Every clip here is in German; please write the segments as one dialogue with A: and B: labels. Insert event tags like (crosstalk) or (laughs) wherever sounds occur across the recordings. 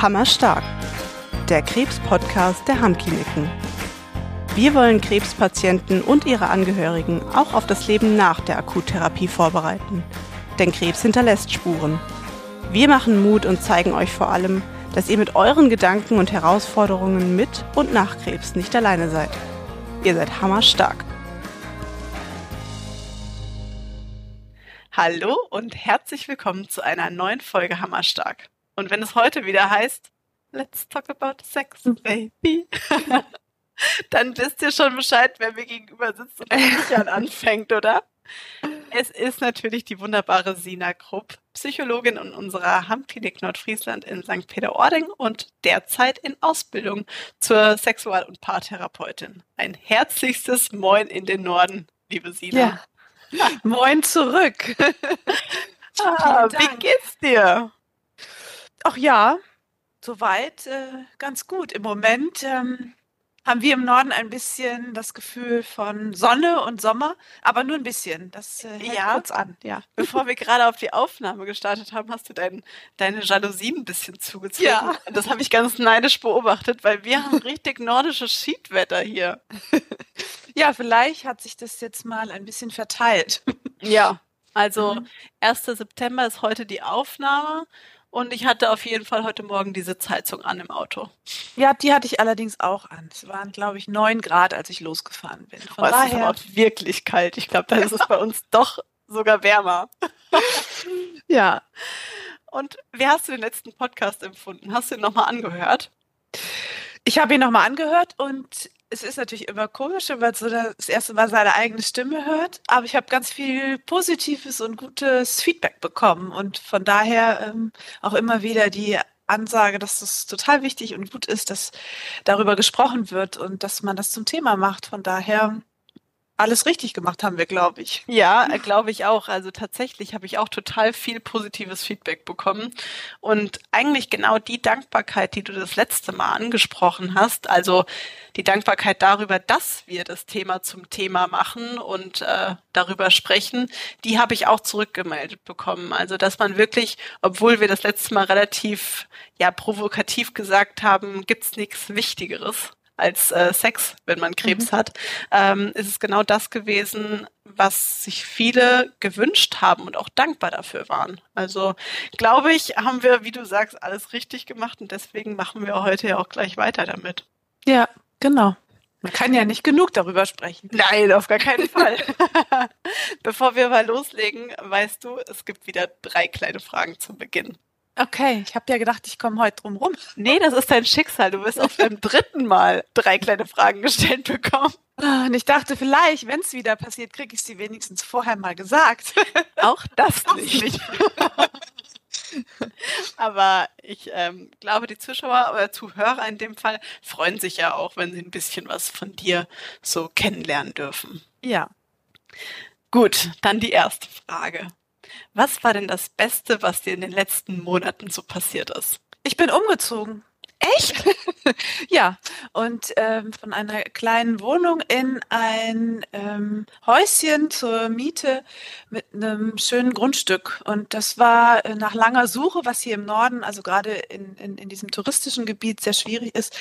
A: Hammerstark, der Krebs-Podcast der Hammkliniken. Wir wollen Krebspatienten und ihre Angehörigen auch auf das Leben nach der Akuttherapie vorbereiten. Denn Krebs hinterlässt Spuren. Wir machen Mut und zeigen euch vor allem, dass ihr mit euren Gedanken und Herausforderungen mit und nach Krebs nicht alleine seid. Ihr seid hammerstark. Hallo und herzlich willkommen zu einer neuen Folge Hammerstark. Und wenn es heute wieder heißt, Let's talk about sex, baby, (laughs) dann wisst ihr schon Bescheid, wer mir gegenüber sitzt und (laughs) Christian anfängt, oder? Es ist natürlich die wunderbare Sina Krupp, Psychologin in unserer Hammklinik Nordfriesland in St. Peter-Ording und derzeit in Ausbildung zur Sexual- und Paartherapeutin. Ein herzlichstes Moin in den Norden, liebe Sina.
B: Ja. Moin zurück. (laughs)
A: ah, wie geht's dir?
B: Ach ja, soweit äh, ganz gut. Im Moment ähm, haben wir im Norden ein bisschen das Gefühl von Sonne und Sommer, aber nur ein bisschen. Das äh, hält ja. kurz an, ja.
A: Bevor wir gerade auf die Aufnahme gestartet haben, hast du dein, deine Jalousie ein bisschen zugezogen. Ja. Das habe ich ganz neidisch beobachtet, weil wir haben richtig nordisches Schiedwetter hier.
B: ja, vielleicht hat sich das jetzt mal ein bisschen verteilt.
A: Ja, also mhm. 1. September ist heute die Aufnahme und ich hatte auf jeden Fall heute Morgen die Sitzheizung an im Auto.
B: Ja, die hatte ich allerdings auch an. Es waren, glaube ich, neun Grad, als ich losgefahren bin.
A: Von oh, daher ist wirklich kalt. Ich glaube, da ist es bei (laughs) uns doch sogar wärmer. (laughs)
B: ja.
A: Und wie hast du den letzten Podcast empfunden? Hast du ihn nochmal angehört?
B: Ich habe ihn nochmal angehört und es ist natürlich immer komisch, wenn man so das erste Mal seine eigene Stimme hört, aber ich habe ganz viel positives und gutes Feedback bekommen und von daher ähm, auch immer wieder die Ansage, dass es total wichtig und gut ist, dass darüber gesprochen wird und dass man das zum Thema macht. Von daher alles richtig gemacht haben wir, glaube ich.
A: Ja, glaube ich auch. Also tatsächlich habe ich auch total viel positives Feedback bekommen. Und eigentlich genau die Dankbarkeit, die du das letzte Mal angesprochen hast, also die Dankbarkeit darüber, dass wir das Thema zum Thema machen und äh, darüber sprechen, die habe ich auch zurückgemeldet bekommen. Also dass man wirklich, obwohl wir das letzte Mal relativ ja provokativ gesagt haben, gibt's nichts Wichtigeres als äh, Sex, wenn man Krebs mhm. hat, ähm, ist es genau das gewesen, was sich viele gewünscht haben und auch dankbar dafür waren. Also glaube ich, haben wir, wie du sagst, alles richtig gemacht und deswegen machen wir heute ja auch gleich weiter damit.
B: Ja, genau. Man kann ja nicht genug darüber sprechen.
A: Nein, auf gar keinen Fall. (laughs) Bevor wir mal loslegen, weißt du, es gibt wieder drei kleine Fragen zum Beginn.
B: Okay, ich habe ja gedacht, ich komme heute drum rum.
A: Nee, das ist dein Schicksal. Du wirst auf deinem (laughs) dritten Mal drei kleine Fragen gestellt bekommen.
B: Ah, und ich dachte, vielleicht, wenn es wieder passiert, kriege ich sie wenigstens vorher mal gesagt. (laughs)
A: Auch das nicht. (laughs) Aber ich ähm, glaube, die Zuschauer oder Zuhörer in dem Fall freuen sich ja auch, wenn sie ein bisschen was von dir so kennenlernen dürfen.
B: Ja.
A: Gut, dann die erste Frage. Was war denn das Beste, was dir in den letzten Monaten so passiert ist?
B: Ich bin umgezogen.
A: Echt? (laughs)
B: ja, und ähm, von einer kleinen Wohnung in ein ähm, Häuschen zur Miete mit einem schönen Grundstück. Und das war äh, nach langer Suche, was hier im Norden, also gerade in, in, in diesem touristischen Gebiet sehr schwierig ist,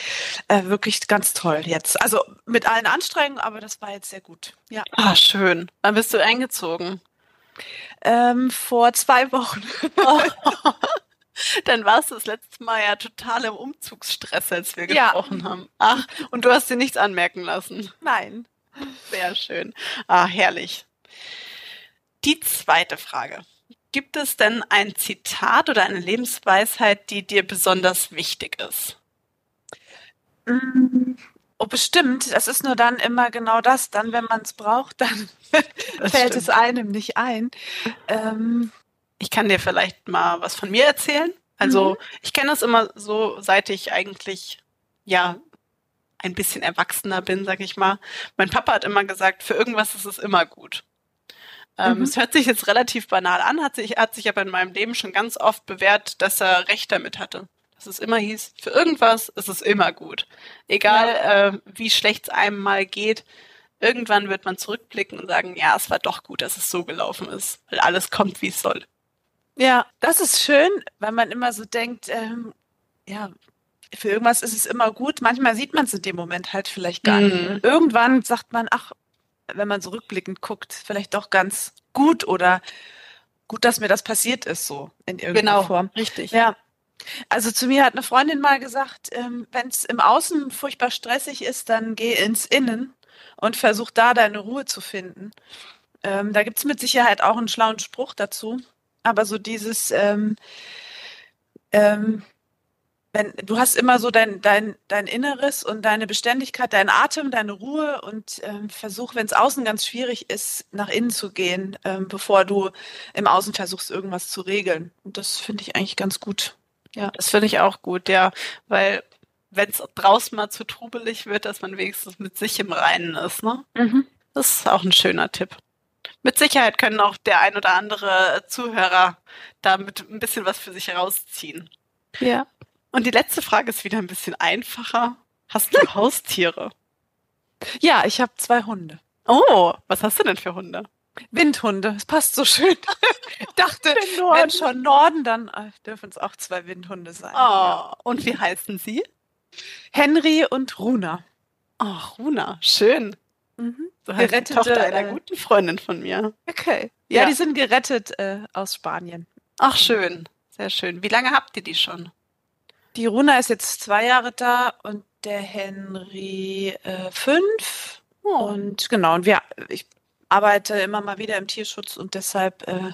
B: äh, wirklich ganz toll jetzt. Also mit allen Anstrengungen, aber das war jetzt sehr gut. Ja.
A: Ah, schön. Wann bist du eingezogen?
B: Ähm, vor zwei Wochen. (laughs)
A: Dann warst du das letzte Mal ja total im Umzugsstress, als wir gesprochen ja. haben. Ach, und du hast dir nichts anmerken lassen.
B: Nein.
A: Sehr schön. Ah, herrlich. Die zweite Frage. Gibt es denn ein Zitat oder eine Lebensweisheit, die dir besonders wichtig ist?
B: Oh, bestimmt. Das ist nur dann immer genau das. Dann, wenn man es braucht, dann (laughs) (laughs) fällt stimmt. es einem nicht ein. Ähm,
A: ich kann dir vielleicht mal was von mir erzählen. Also mhm. ich kenne das immer so, seit ich eigentlich ja ein bisschen erwachsener bin, sag ich mal. Mein Papa hat immer gesagt, für irgendwas ist es immer gut. Ähm, mhm. Es hört sich jetzt relativ banal an, hat sich, hat sich aber in meinem Leben schon ganz oft bewährt, dass er recht damit hatte dass es immer hieß, für irgendwas ist es immer gut. Egal, ja. äh, wie schlecht es einem mal geht, irgendwann wird man zurückblicken und sagen, ja, es war doch gut, dass es so gelaufen ist, weil alles kommt, wie es soll.
B: Ja, das ist schön, weil man immer so denkt, ähm, ja, für irgendwas ist es immer gut. Manchmal sieht man es in dem Moment halt vielleicht gar mhm. nicht. Irgendwann sagt man, ach, wenn man so rückblickend guckt, vielleicht doch ganz gut oder gut, dass mir das passiert ist, so in irgendeiner genau, Form.
A: Richtig.
B: Ja. Also zu mir hat eine Freundin mal gesagt, ähm, wenn es im Außen furchtbar stressig ist, dann geh ins Innen und versuch da deine Ruhe zu finden. Ähm, da gibt es mit Sicherheit auch einen schlauen Spruch dazu. Aber so dieses, ähm, ähm, wenn, du hast immer so dein, dein, dein Inneres und deine Beständigkeit, deinen Atem, deine Ruhe und ähm, versuch, wenn es außen ganz schwierig ist, nach innen zu gehen, ähm, bevor du im Außen versuchst, irgendwas zu regeln. Und das finde ich eigentlich ganz gut.
A: Ja, das finde ich auch gut, ja, weil wenn es draußen mal zu trubelig wird, dass man wenigstens mit sich im Reinen ist, ne? Mhm. Das ist auch ein schöner Tipp. Mit Sicherheit können auch der ein oder andere Zuhörer damit ein bisschen was für sich herausziehen.
B: Ja.
A: Und die letzte Frage ist wieder ein bisschen einfacher. Hast du (laughs) Haustiere?
B: Ja, ich habe zwei Hunde.
A: Oh, was hast du denn für Hunde?
B: Windhunde. Es passt so schön. ich (laughs) dachte, wenn schon Norden, dann äh, dürfen es auch zwei Windhunde sein. Oh,
A: ja. und wie heißen sie?
B: Henry und Runa.
A: Ach, Runa, schön. Mhm. So heißt Gerettete, die Tochter einer äh, guten Freundin von mir.
B: Okay. Ja, ja die sind gerettet äh, aus Spanien.
A: Ach, schön. Sehr schön. Wie lange habt ihr die schon?
B: Die Runa ist jetzt zwei Jahre da und der Henry äh, fünf. Oh. Und genau, und wir, ich arbeite immer mal wieder im Tierschutz und deshalb äh,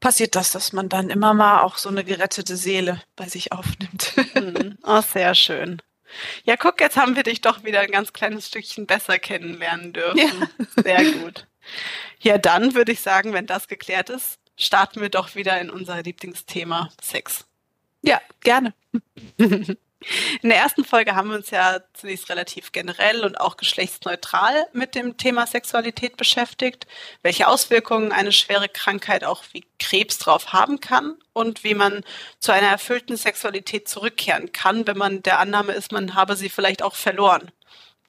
B: passiert das, dass man dann immer mal auch so eine gerettete Seele bei sich aufnimmt. (laughs)
A: Oh, sehr schön. Ja, guck, jetzt haben wir dich doch wieder ein ganz kleines Stückchen besser kennenlernen dürfen. Ja. Sehr gut. Ja, dann würde ich sagen, wenn das geklärt ist, starten wir doch wieder in unser Lieblingsthema Sex.
B: Ja, gerne. (laughs)
A: In der ersten Folge haben wir uns ja zunächst relativ generell und auch geschlechtsneutral mit dem Thema Sexualität beschäftigt, welche Auswirkungen eine schwere Krankheit auch wie Krebs drauf haben kann und wie man zu einer erfüllten Sexualität zurückkehren kann, wenn man der Annahme ist, man habe sie vielleicht auch verloren.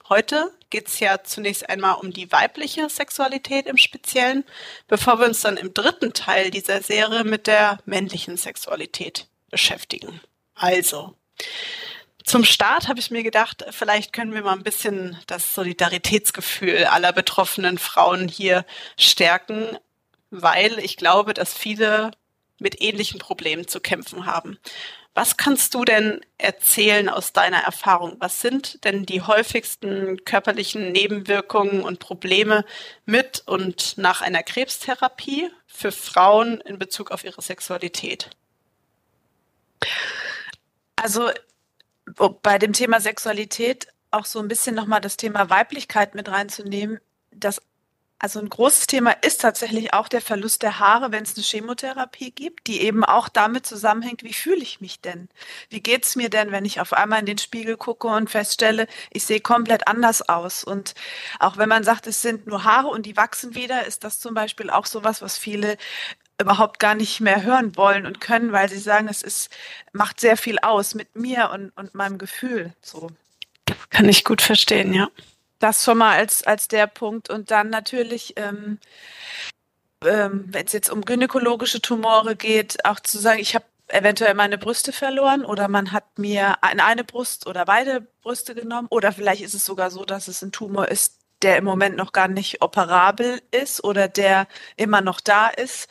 A: Heute geht es ja zunächst einmal um die weibliche Sexualität im Speziellen, bevor wir uns dann im dritten Teil dieser Serie mit der männlichen Sexualität beschäftigen. Also, zum Start habe ich mir gedacht, vielleicht können wir mal ein bisschen das Solidaritätsgefühl aller betroffenen Frauen hier stärken, weil ich glaube, dass viele mit ähnlichen Problemen zu kämpfen haben. Was kannst du denn erzählen aus deiner Erfahrung? Was sind denn die häufigsten körperlichen Nebenwirkungen und Probleme mit und nach einer Krebstherapie für Frauen in Bezug auf ihre Sexualität?
B: Also bei dem Thema Sexualität auch so ein bisschen nochmal das Thema Weiblichkeit mit reinzunehmen. Das, also ein großes Thema ist tatsächlich auch der Verlust der Haare, wenn es eine Chemotherapie gibt, die eben auch damit zusammenhängt, wie fühle ich mich denn? Wie geht es mir denn, wenn ich auf einmal in den Spiegel gucke und feststelle, ich sehe komplett anders aus? Und auch wenn man sagt, es sind nur Haare und die wachsen wieder, ist das zum Beispiel auch sowas, was viele überhaupt gar nicht mehr hören wollen und können, weil sie sagen, es ist, macht sehr viel aus mit mir und, und meinem Gefühl. So.
A: Kann ich gut verstehen, ja.
B: Das schon mal als, als der Punkt. Und dann natürlich, ähm, ähm, wenn es jetzt um gynäkologische Tumore geht, auch zu sagen, ich habe eventuell meine Brüste verloren oder man hat mir eine, eine Brust oder beide Brüste genommen oder vielleicht ist es sogar so, dass es ein Tumor ist, der im Moment noch gar nicht operabel ist oder der immer noch da ist,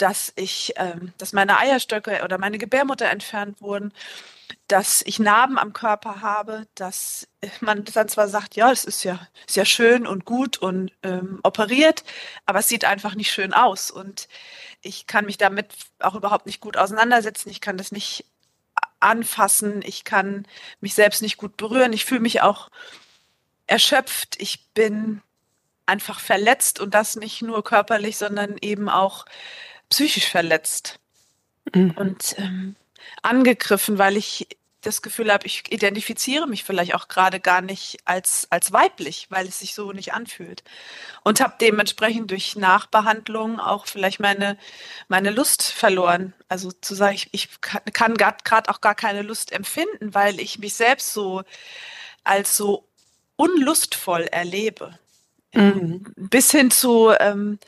B: dass ich, ähm, dass meine Eierstöcke oder meine Gebärmutter entfernt wurden, dass ich Narben am Körper habe, dass man dann zwar sagt, ja, es ist ja, ist ja schön und gut und ähm, operiert, aber es sieht einfach nicht schön aus und ich kann mich damit auch überhaupt nicht gut auseinandersetzen. Ich kann das nicht anfassen. Ich kann mich selbst nicht gut berühren. Ich fühle mich auch erschöpft. Ich bin einfach verletzt und das nicht nur körperlich, sondern eben auch psychisch verletzt mhm. und ähm, angegriffen, weil ich das Gefühl habe, ich identifiziere mich vielleicht auch gerade gar nicht als, als weiblich, weil es sich so nicht anfühlt. Und habe dementsprechend durch Nachbehandlung auch vielleicht meine, meine Lust verloren. Also zu sagen, ich, ich kann gerade auch gar keine Lust empfinden, weil ich mich selbst so als so unlustvoll erlebe. Mhm. Bis hin zu, ähm,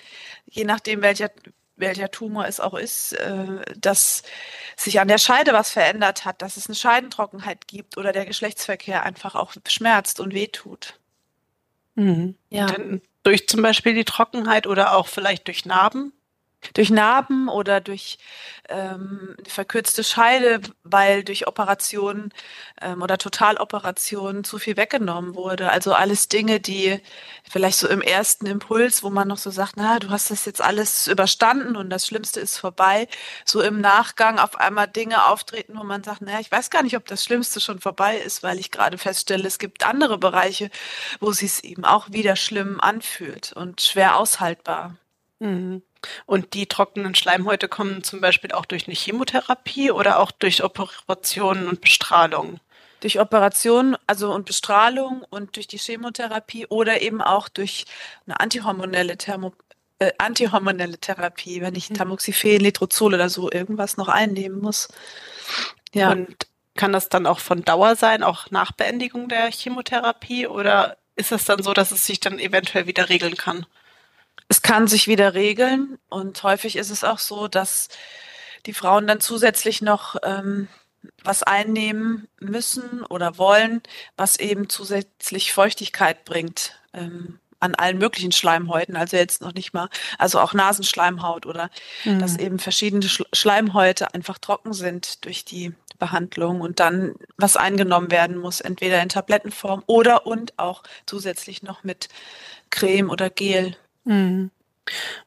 B: je nachdem, welcher welcher Tumor es auch ist, äh, dass sich an der Scheide was verändert hat, dass es eine Scheidentrockenheit gibt oder der Geschlechtsverkehr einfach auch schmerzt und wehtut.
A: Mhm. Ja. Denn durch zum Beispiel die Trockenheit oder auch vielleicht durch Narben?
B: Durch Narben oder durch ähm, verkürzte Scheide, weil durch Operationen ähm, oder Totaloperationen zu viel weggenommen wurde. Also alles Dinge, die vielleicht so im ersten Impuls, wo man noch so sagt, na, du hast das jetzt alles überstanden und das Schlimmste ist vorbei, so im Nachgang auf einmal Dinge auftreten, wo man sagt, na, ich weiß gar nicht, ob das Schlimmste schon vorbei ist, weil ich gerade feststelle, es gibt andere Bereiche, wo es sich eben auch wieder schlimm anfühlt und schwer aushaltbar.
A: Mhm. Und die trockenen Schleimhäute kommen zum Beispiel auch durch eine Chemotherapie oder auch durch Operationen und Bestrahlung?
B: Durch Operationen, also und Bestrahlung und durch die Chemotherapie oder eben auch durch eine antihormonelle Thermo äh, antihormonelle Therapie, wenn ich mhm. Tamoxifen, Letrozol oder so irgendwas noch einnehmen muss.
A: Ja. Und kann das dann auch von Dauer sein, auch nach Beendigung der Chemotherapie oder ist es dann so, dass es sich dann eventuell wieder regeln kann?
B: Es kann sich wieder regeln und häufig ist es auch so, dass die Frauen dann zusätzlich noch ähm, was einnehmen müssen oder wollen, was eben zusätzlich Feuchtigkeit bringt ähm, an allen möglichen Schleimhäuten, also jetzt noch nicht mal, also auch Nasenschleimhaut oder mhm. dass eben verschiedene Schleimhäute einfach trocken sind durch die Behandlung und dann was eingenommen werden muss, entweder in Tablettenform oder und auch zusätzlich noch mit Creme oder Gel. Mhm.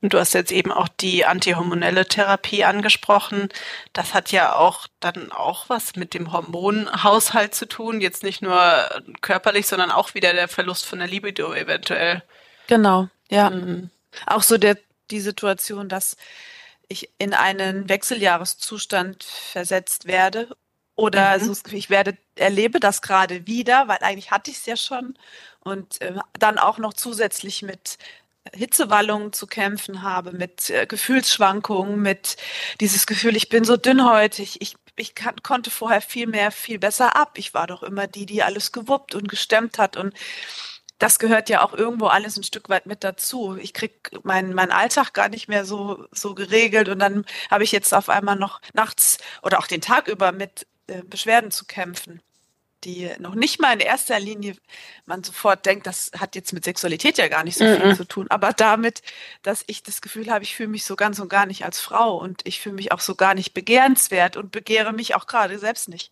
A: Und du hast jetzt eben auch die antihormonelle Therapie angesprochen. Das hat ja auch dann auch was mit dem Hormonhaushalt zu tun. Jetzt nicht nur körperlich, sondern auch wieder der Verlust von der Libido eventuell.
B: Genau, ja. Mhm. Auch so der, die Situation, dass ich in einen Wechseljahreszustand versetzt werde oder mhm. also ich werde erlebe das gerade wieder, weil eigentlich hatte ich es ja schon und äh, dann auch noch zusätzlich mit Hitzewallungen zu kämpfen habe, mit äh, Gefühlsschwankungen, mit dieses Gefühl, ich bin so dünnhäutig, ich, ich kann, konnte vorher viel mehr, viel besser ab. Ich war doch immer die, die alles gewuppt und gestemmt hat und das gehört ja auch irgendwo alles ein Stück weit mit dazu. Ich krieg meinen mein Alltag gar nicht mehr so, so geregelt und dann habe ich jetzt auf einmal noch nachts oder auch den Tag über mit äh, Beschwerden zu kämpfen die noch nicht mal in erster Linie man sofort denkt, das hat jetzt mit Sexualität ja gar nicht so viel mm zu tun, aber damit, dass ich das Gefühl habe, ich fühle mich so ganz und gar nicht als Frau und ich fühle mich auch so gar nicht begehrenswert und begehre mich auch gerade selbst nicht.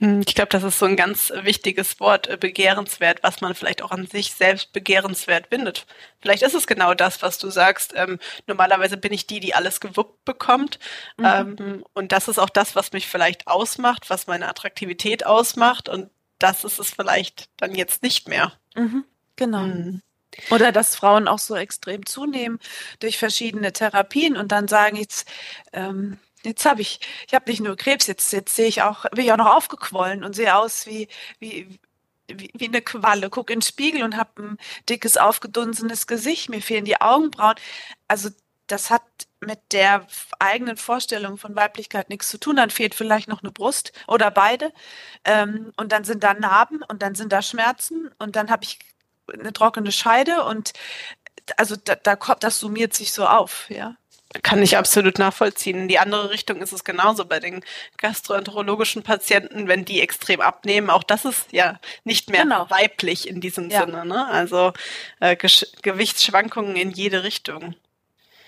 A: Hm, ich glaube, das ist so ein ganz wichtiges Wort, äh, begehrenswert, was man vielleicht auch an sich selbst begehrenswert findet. Vielleicht ist es genau das, was du sagst. Ähm, normalerweise bin ich die, die alles gewuppt bekommt. Mhm. Ähm, und das ist auch das, was mich vielleicht ausmacht, was meine Attraktivität ausmacht. Und das ist es vielleicht dann jetzt nicht mehr.
B: Mhm, genau. Mhm. Oder dass Frauen auch so extrem zunehmen durch verschiedene Therapien und dann sagen jetzt, ähm, Jetzt habe ich, ich habe nicht nur Krebs, jetzt, jetzt sehe ich auch, bin ich auch noch aufgequollen und sehe aus wie, wie, wie, wie eine Qualle. Guck in den Spiegel und habe ein dickes, aufgedunsenes Gesicht. Mir fehlen die Augenbrauen. Also das hat mit der eigenen Vorstellung von Weiblichkeit nichts zu tun. Dann fehlt vielleicht noch eine Brust oder beide. Ähm, und dann sind da Narben und dann sind da Schmerzen und dann habe ich eine trockene Scheide und also da, da kommt, das summiert sich so auf, ja.
A: Kann ich absolut nachvollziehen. In die andere Richtung ist es genauso bei den gastroenterologischen Patienten, wenn die extrem abnehmen. Auch das ist ja nicht mehr genau. weiblich in diesem ja. Sinne. Ne? Also äh, Gewichtsschwankungen in jede Richtung.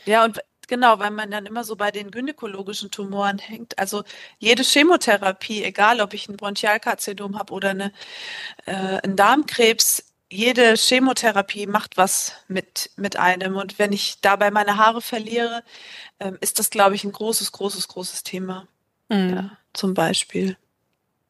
B: Ja, und genau, weil man dann immer so bei den gynäkologischen Tumoren hängt. Also jede Chemotherapie, egal ob ich ein Bronchialkarzinom habe oder eine, äh, einen Darmkrebs, jede Chemotherapie macht was mit, mit einem. Und wenn ich dabei meine Haare verliere, ähm, ist das, glaube ich, ein großes, großes, großes Thema. Mhm. Ja, zum Beispiel.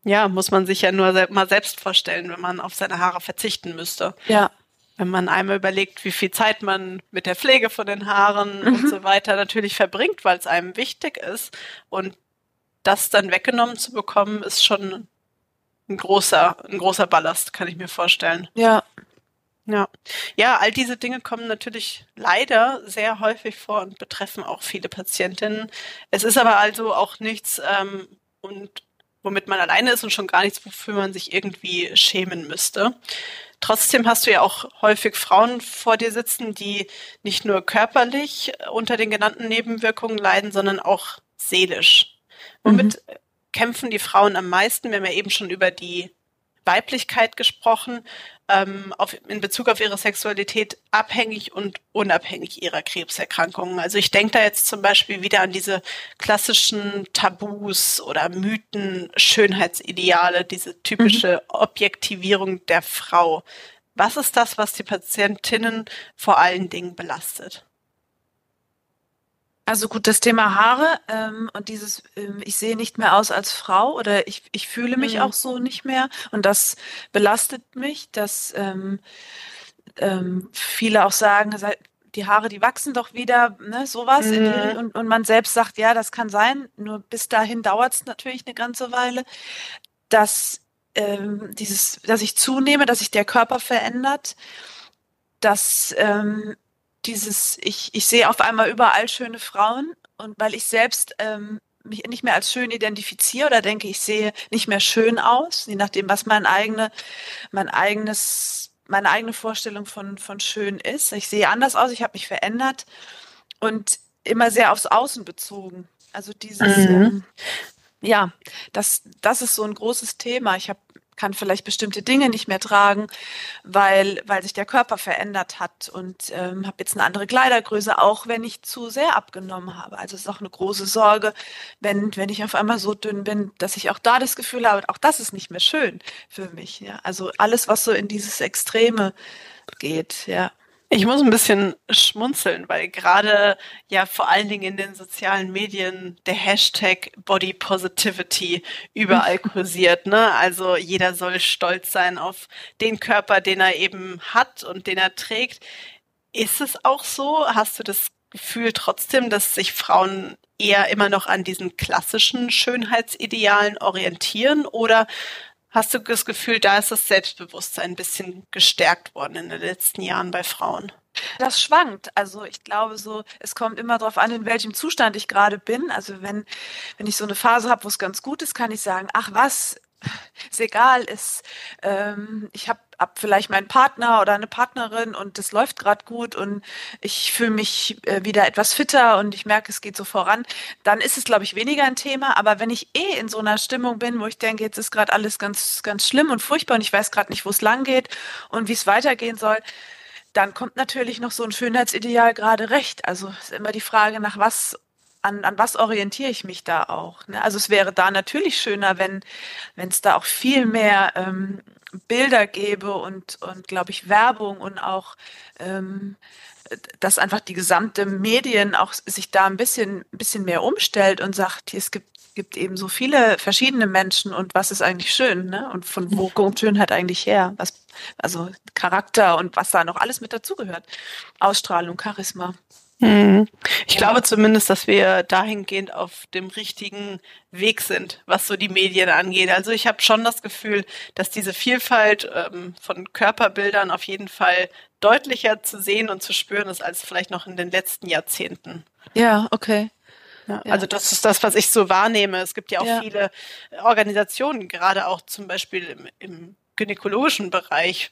A: Ja, muss man sich ja nur mal selbst vorstellen, wenn man auf seine Haare verzichten müsste.
B: Ja.
A: Wenn man einmal überlegt, wie viel Zeit man mit der Pflege von den Haaren mhm. und so weiter natürlich verbringt, weil es einem wichtig ist. Und das dann weggenommen zu bekommen, ist schon ein großer, ein großer Ballast, kann ich mir vorstellen.
B: Ja.
A: Ja. Ja, all diese Dinge kommen natürlich leider sehr häufig vor und betreffen auch viele Patientinnen. Es ist aber also auch nichts, ähm, und womit man alleine ist und schon gar nichts, wofür man sich irgendwie schämen müsste. Trotzdem hast du ja auch häufig Frauen vor dir sitzen, die nicht nur körperlich unter den genannten Nebenwirkungen leiden, sondern auch seelisch. Womit mhm. Kämpfen die Frauen am meisten? Wir haben ja eben schon über die Weiblichkeit gesprochen, ähm, auf, in Bezug auf ihre Sexualität abhängig und unabhängig ihrer Krebserkrankungen. Also ich denke da jetzt zum Beispiel wieder an diese klassischen Tabus oder Mythen, Schönheitsideale, diese typische mhm. Objektivierung der Frau. Was ist das, was die Patientinnen vor allen Dingen belastet?
B: Also gut, das Thema Haare ähm, und dieses, ähm, ich sehe nicht mehr aus als Frau oder ich, ich fühle mich mhm. auch so nicht mehr und das belastet mich, dass ähm, ähm, viele auch sagen, die Haare, die wachsen doch wieder, ne, sowas. Mhm. Die, und, und man selbst sagt, ja, das kann sein, nur bis dahin dauert es natürlich eine ganze Weile, dass ähm, dieses, dass ich zunehme, dass sich der Körper verändert, dass ähm, dieses, ich, ich sehe auf einmal überall schöne Frauen und weil ich selbst ähm, mich nicht mehr als schön identifiziere oder denke, ich sehe nicht mehr schön aus, je nachdem, was mein eigene, mein eigenes, meine eigene Vorstellung von, von schön ist. Ich sehe anders aus, ich habe mich verändert und immer sehr aufs Außen bezogen. Also dieses, mhm. ähm, ja, das, das ist so ein großes Thema. Ich habe kann vielleicht bestimmte Dinge nicht mehr tragen, weil, weil sich der Körper verändert hat und ähm, habe jetzt eine andere Kleidergröße, auch wenn ich zu sehr abgenommen habe. Also es ist auch eine große Sorge, wenn, wenn ich auf einmal so dünn bin, dass ich auch da das Gefühl habe, auch das ist nicht mehr schön für mich. Ja? Also alles, was so in dieses Extreme geht, ja.
A: Ich muss ein bisschen schmunzeln, weil gerade ja vor allen Dingen in den sozialen Medien der Hashtag Body Positivity überall (laughs) kursiert. Ne? Also jeder soll stolz sein auf den Körper, den er eben hat und den er trägt. Ist es auch so? Hast du das Gefühl trotzdem, dass sich Frauen eher immer noch an diesen klassischen Schönheitsidealen orientieren oder Hast du das Gefühl, da ist das Selbstbewusstsein ein bisschen gestärkt worden in den letzten Jahren bei Frauen?
B: Das schwankt. Also ich glaube so, es kommt immer darauf an, in welchem Zustand ich gerade bin. Also wenn, wenn ich so eine Phase habe, wo es ganz gut ist, kann ich sagen, ach was, ist egal, ist, ähm, ich habe hab vielleicht meinen Partner oder eine Partnerin und das läuft gerade gut und ich fühle mich äh, wieder etwas fitter und ich merke, es geht so voran, dann ist es, glaube ich, weniger ein Thema. Aber wenn ich eh in so einer Stimmung bin, wo ich denke, jetzt ist gerade alles ganz, ganz schlimm und furchtbar und ich weiß gerade nicht, wo es lang geht und wie es weitergehen soll, dann kommt natürlich noch so ein Schönheitsideal gerade recht. Also ist immer die Frage, nach was an, an was orientiere ich mich da auch? Ne? Also es wäre da natürlich schöner, wenn wenn es da auch viel mehr ähm, Bilder gäbe und und glaube ich Werbung und auch ähm, dass einfach die gesamte Medien auch sich da ein bisschen ein bisschen mehr umstellt und sagt, es gibt gibt eben so viele verschiedene Menschen und was ist eigentlich schön, ne? Und von wo kommt Schönheit eigentlich her? Was, also Charakter und was da noch alles mit dazugehört. Ausstrahlung, Charisma.
A: Mhm. Ich glaube zumindest, dass wir dahingehend auf dem richtigen Weg sind, was so die Medien angeht. Also ich habe schon das Gefühl, dass diese Vielfalt ähm, von Körperbildern auf jeden Fall deutlicher zu sehen und zu spüren ist als vielleicht noch in den letzten Jahrzehnten.
B: Ja, okay.
A: Ja. Also das ist das, was ich so wahrnehme. Es gibt ja auch ja. viele Organisationen, gerade auch zum Beispiel im, im gynäkologischen Bereich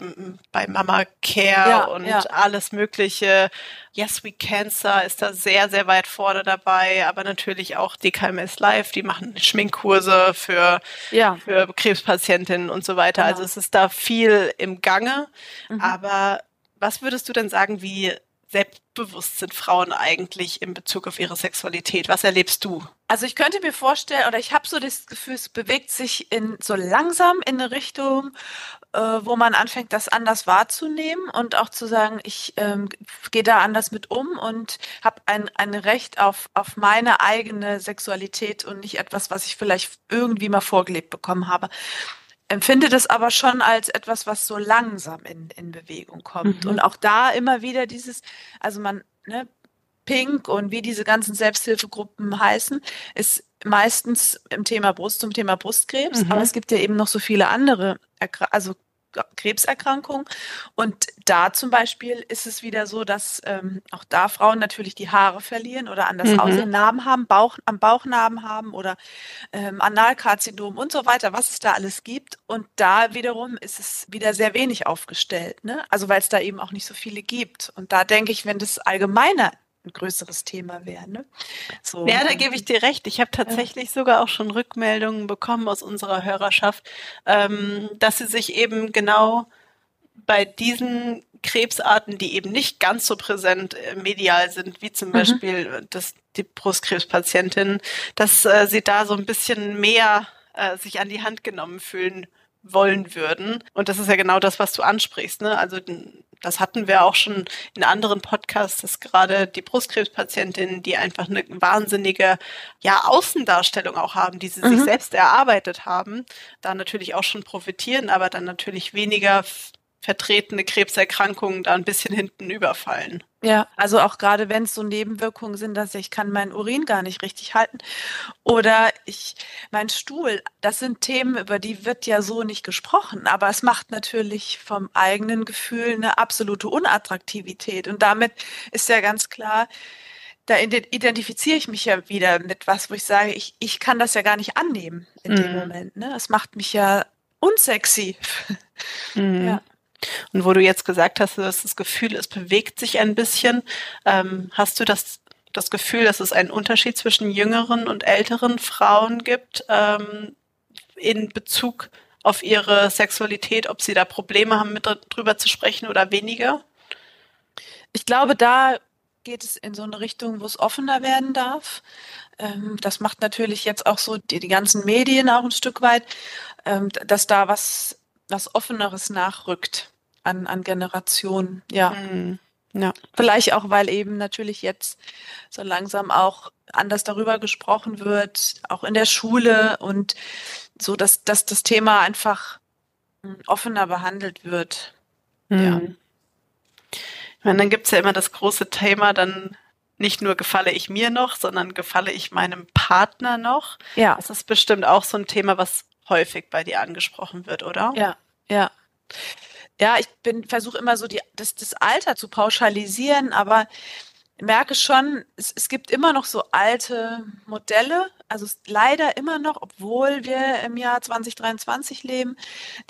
A: bei Mama Care ja, und ja. alles Mögliche. Yes We Cancer ist da sehr, sehr weit vorne dabei, aber natürlich auch DKMS Live, die machen Schminkkurse für, ja. für Krebspatientinnen und so weiter. Also es ist da viel im Gange. Mhm. Aber was würdest du denn sagen, wie selbstbewusst sind Frauen eigentlich in Bezug auf ihre Sexualität? Was erlebst du?
B: Also ich könnte mir vorstellen, oder ich habe so das Gefühl, es bewegt sich in so langsam in eine Richtung, äh, wo man anfängt, das anders wahrzunehmen und auch zu sagen, ich ähm, gehe da anders mit um und habe ein, ein Recht auf, auf meine eigene Sexualität und nicht etwas, was ich vielleicht irgendwie mal vorgelebt bekommen habe empfinde das aber schon als etwas, was so langsam in, in Bewegung kommt. Mhm. Und auch da immer wieder dieses, also man, ne, Pink und wie diese ganzen Selbsthilfegruppen heißen, ist meistens im Thema Brust zum Thema Brustkrebs, mhm. aber es gibt ja eben noch so viele andere, also Krebserkrankung. Und da zum Beispiel ist es wieder so, dass ähm, auch da Frauen natürlich die Haare verlieren oder anders mhm. aussehen, Narben haben, Bauch, am Bauchnarben haben oder ähm, Analkarzinom und so weiter, was es da alles gibt. Und da wiederum ist es wieder sehr wenig aufgestellt. Ne? Also weil es da eben auch nicht so viele gibt. Und da denke ich, wenn das allgemeiner ein größeres Thema wäre. Ne?
A: So, ja, da gebe ich dir recht. Ich habe tatsächlich ja. sogar auch schon Rückmeldungen bekommen aus unserer Hörerschaft, ähm, dass sie sich eben genau bei diesen Krebsarten, die eben nicht ganz so präsent äh, medial sind, wie zum mhm. Beispiel das, die Brustkrebspatientin, dass äh, sie da so ein bisschen mehr äh, sich an die Hand genommen fühlen wollen würden. Und das ist ja genau das, was du ansprichst. Ne? Also das hatten wir auch schon in anderen Podcasts, dass gerade die Brustkrebspatientinnen, die einfach eine wahnsinnige ja, Außendarstellung auch haben, die sie mhm. sich selbst erarbeitet haben, da natürlich auch schon profitieren, aber dann natürlich weniger vertretene Krebserkrankungen da ein bisschen hinten überfallen.
B: Ja, also auch gerade wenn es so Nebenwirkungen sind, dass ich kann meinen Urin gar nicht richtig halten oder ich mein Stuhl, das sind Themen, über die wird ja so nicht gesprochen, aber es macht natürlich vom eigenen Gefühl eine absolute Unattraktivität und damit ist ja ganz klar, da identifiziere ich mich ja wieder mit was, wo ich sage, ich, ich kann das ja gar nicht annehmen in mhm. dem Moment. Ne? Es macht mich ja unsexy. (laughs)
A: Mhm. Ja. Und wo du jetzt gesagt hast, dass das Gefühl, es bewegt sich ein bisschen, ähm, hast du das, das Gefühl, dass es einen Unterschied zwischen jüngeren und älteren Frauen gibt ähm, in Bezug auf ihre Sexualität, ob sie da Probleme haben, mit drüber zu sprechen oder weniger?
B: Ich glaube, da geht es in so eine Richtung, wo es offener werden darf. Ähm, das macht natürlich jetzt auch so die, die ganzen Medien auch ein Stück weit, ähm, dass da was was Offeneres nachrückt an, an Generationen, ja. Mhm. Ja. Vielleicht auch, weil eben natürlich jetzt so langsam auch anders darüber gesprochen wird, auch in der Schule und so, dass, dass das Thema einfach hm, offener behandelt wird. Mhm. Ja.
A: Ich meine, dann gibt's ja immer das große Thema, dann nicht nur gefalle ich mir noch, sondern gefalle ich meinem Partner noch. Ja. Das ist bestimmt auch so ein Thema, was häufig bei dir angesprochen wird, oder?
B: Ja, ja. Ja, ich bin versuche immer so die, das, das Alter zu pauschalisieren, aber merke schon, es, es gibt immer noch so alte Modelle, also leider immer noch, obwohl wir im Jahr 2023 leben,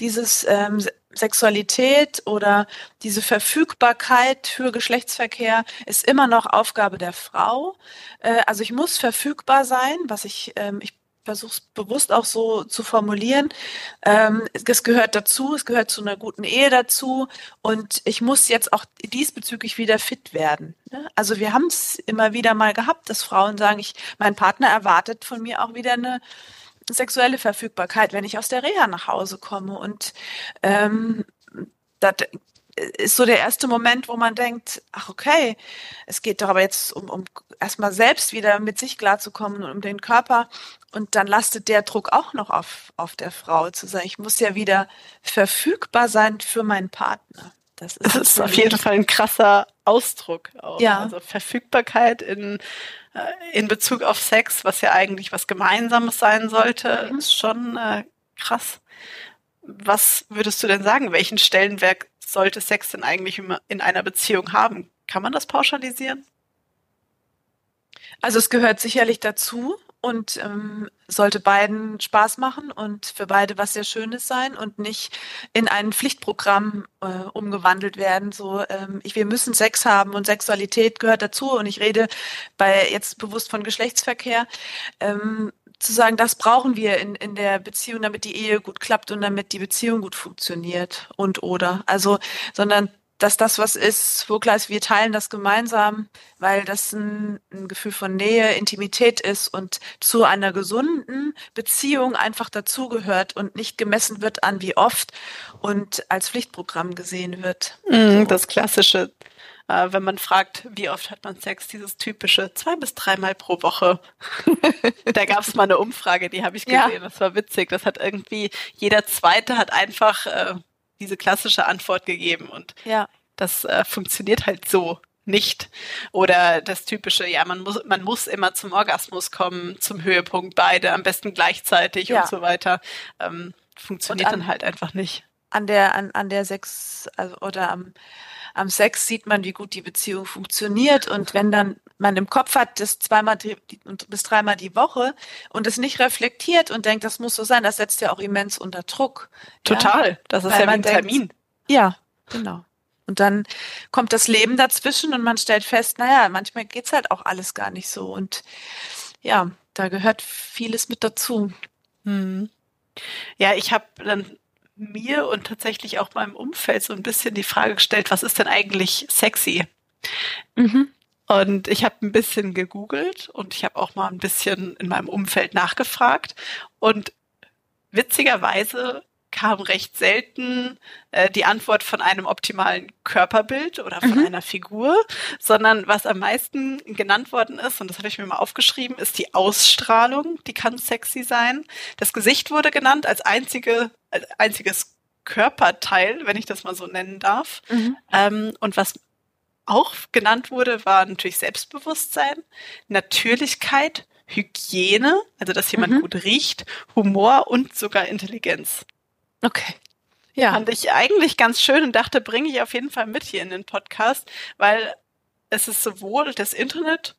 B: dieses ähm, Sexualität oder diese Verfügbarkeit für Geschlechtsverkehr ist immer noch Aufgabe der Frau. Äh, also ich muss verfügbar sein, was ich, ähm, ich versuche es bewusst auch so zu formulieren. Ähm, es gehört dazu, es gehört zu einer guten Ehe dazu und ich muss jetzt auch diesbezüglich wieder fit werden. Ne? Also wir haben es immer wieder mal gehabt, dass Frauen sagen, ich, mein Partner erwartet von mir auch wieder eine sexuelle Verfügbarkeit, wenn ich aus der Reha nach Hause komme und ähm, das ist so der erste Moment, wo man denkt, ach okay, es geht doch aber jetzt um, um erstmal selbst wieder mit sich klarzukommen und um den Körper. Und dann lastet der Druck auch noch auf, auf der Frau zu sagen, ich muss ja wieder verfügbar sein für meinen Partner.
A: Das ist, das ist auf jeden Fall ein krasser Ausdruck. Auch. Ja. Also Verfügbarkeit in, äh, in Bezug auf Sex, was ja eigentlich was Gemeinsames sein sollte, mhm. ist schon äh, krass. Was würdest du denn sagen? Welchen Stellenwert sollte Sex denn eigentlich in einer Beziehung haben? Kann man das pauschalisieren?
B: Also es gehört sicherlich dazu und ähm, sollte beiden Spaß machen und für beide was sehr Schönes sein und nicht in ein Pflichtprogramm äh, umgewandelt werden. So, ähm, ich, wir müssen Sex haben und Sexualität gehört dazu und ich rede bei jetzt bewusst von Geschlechtsverkehr. Ähm, zu sagen, das brauchen wir in, in der Beziehung, damit die Ehe gut klappt und damit die Beziehung gut funktioniert und oder. Also, sondern dass das was ist, wo klar ist, wir teilen das gemeinsam, weil das ein, ein, Gefühl von Nähe, Intimität ist und zu einer gesunden Beziehung einfach dazugehört und nicht gemessen wird an wie oft und als Pflichtprogramm gesehen wird.
A: Mm, das klassische äh, wenn man fragt, wie oft hat man Sex, dieses typische zwei bis dreimal pro Woche. (laughs) da gab es mal eine Umfrage, die habe ich gesehen, ja. das war witzig. Das hat irgendwie, jeder Zweite hat einfach äh, diese klassische Antwort gegeben und ja. das äh, funktioniert halt so nicht. Oder das typische, ja, man muss, man muss immer zum Orgasmus kommen, zum Höhepunkt, beide, am besten gleichzeitig ja. und so weiter. Ähm, funktioniert an, dann halt einfach nicht.
B: an der, an, an der Sex, also, oder am, am Sex sieht man, wie gut die Beziehung funktioniert. Und wenn dann man im Kopf hat, das zweimal bis dreimal die Woche und es nicht reflektiert und denkt, das muss so sein, das setzt ja auch immens unter Druck.
A: Total. Ja? Das ist Weil ja wie ein denkt, Termin.
B: Ja, genau. Und dann kommt das Leben dazwischen und man stellt fest, naja, manchmal geht's halt auch alles gar nicht so. Und ja, da gehört vieles mit dazu.
A: Hm. Ja, ich habe dann mir und tatsächlich auch meinem Umfeld so ein bisschen die Frage gestellt, was ist denn eigentlich sexy? Mhm. Und ich habe ein bisschen gegoogelt und ich habe auch mal ein bisschen in meinem Umfeld nachgefragt. Und witzigerweise kam recht selten äh, die Antwort von einem optimalen Körperbild oder von mhm. einer Figur, sondern was am meisten genannt worden ist, und das habe ich mir mal aufgeschrieben, ist die Ausstrahlung, die kann sexy sein. Das Gesicht wurde genannt als einzige, einziges Körperteil, wenn ich das mal so nennen darf. Mhm. Ähm, und was auch genannt wurde, war natürlich Selbstbewusstsein, Natürlichkeit, Hygiene, also dass jemand mhm. gut riecht, Humor und sogar Intelligenz.
B: Okay.
A: Ja. Fand ich eigentlich ganz schön und dachte, bringe ich auf jeden Fall mit hier in den Podcast, weil es ist sowohl das Internet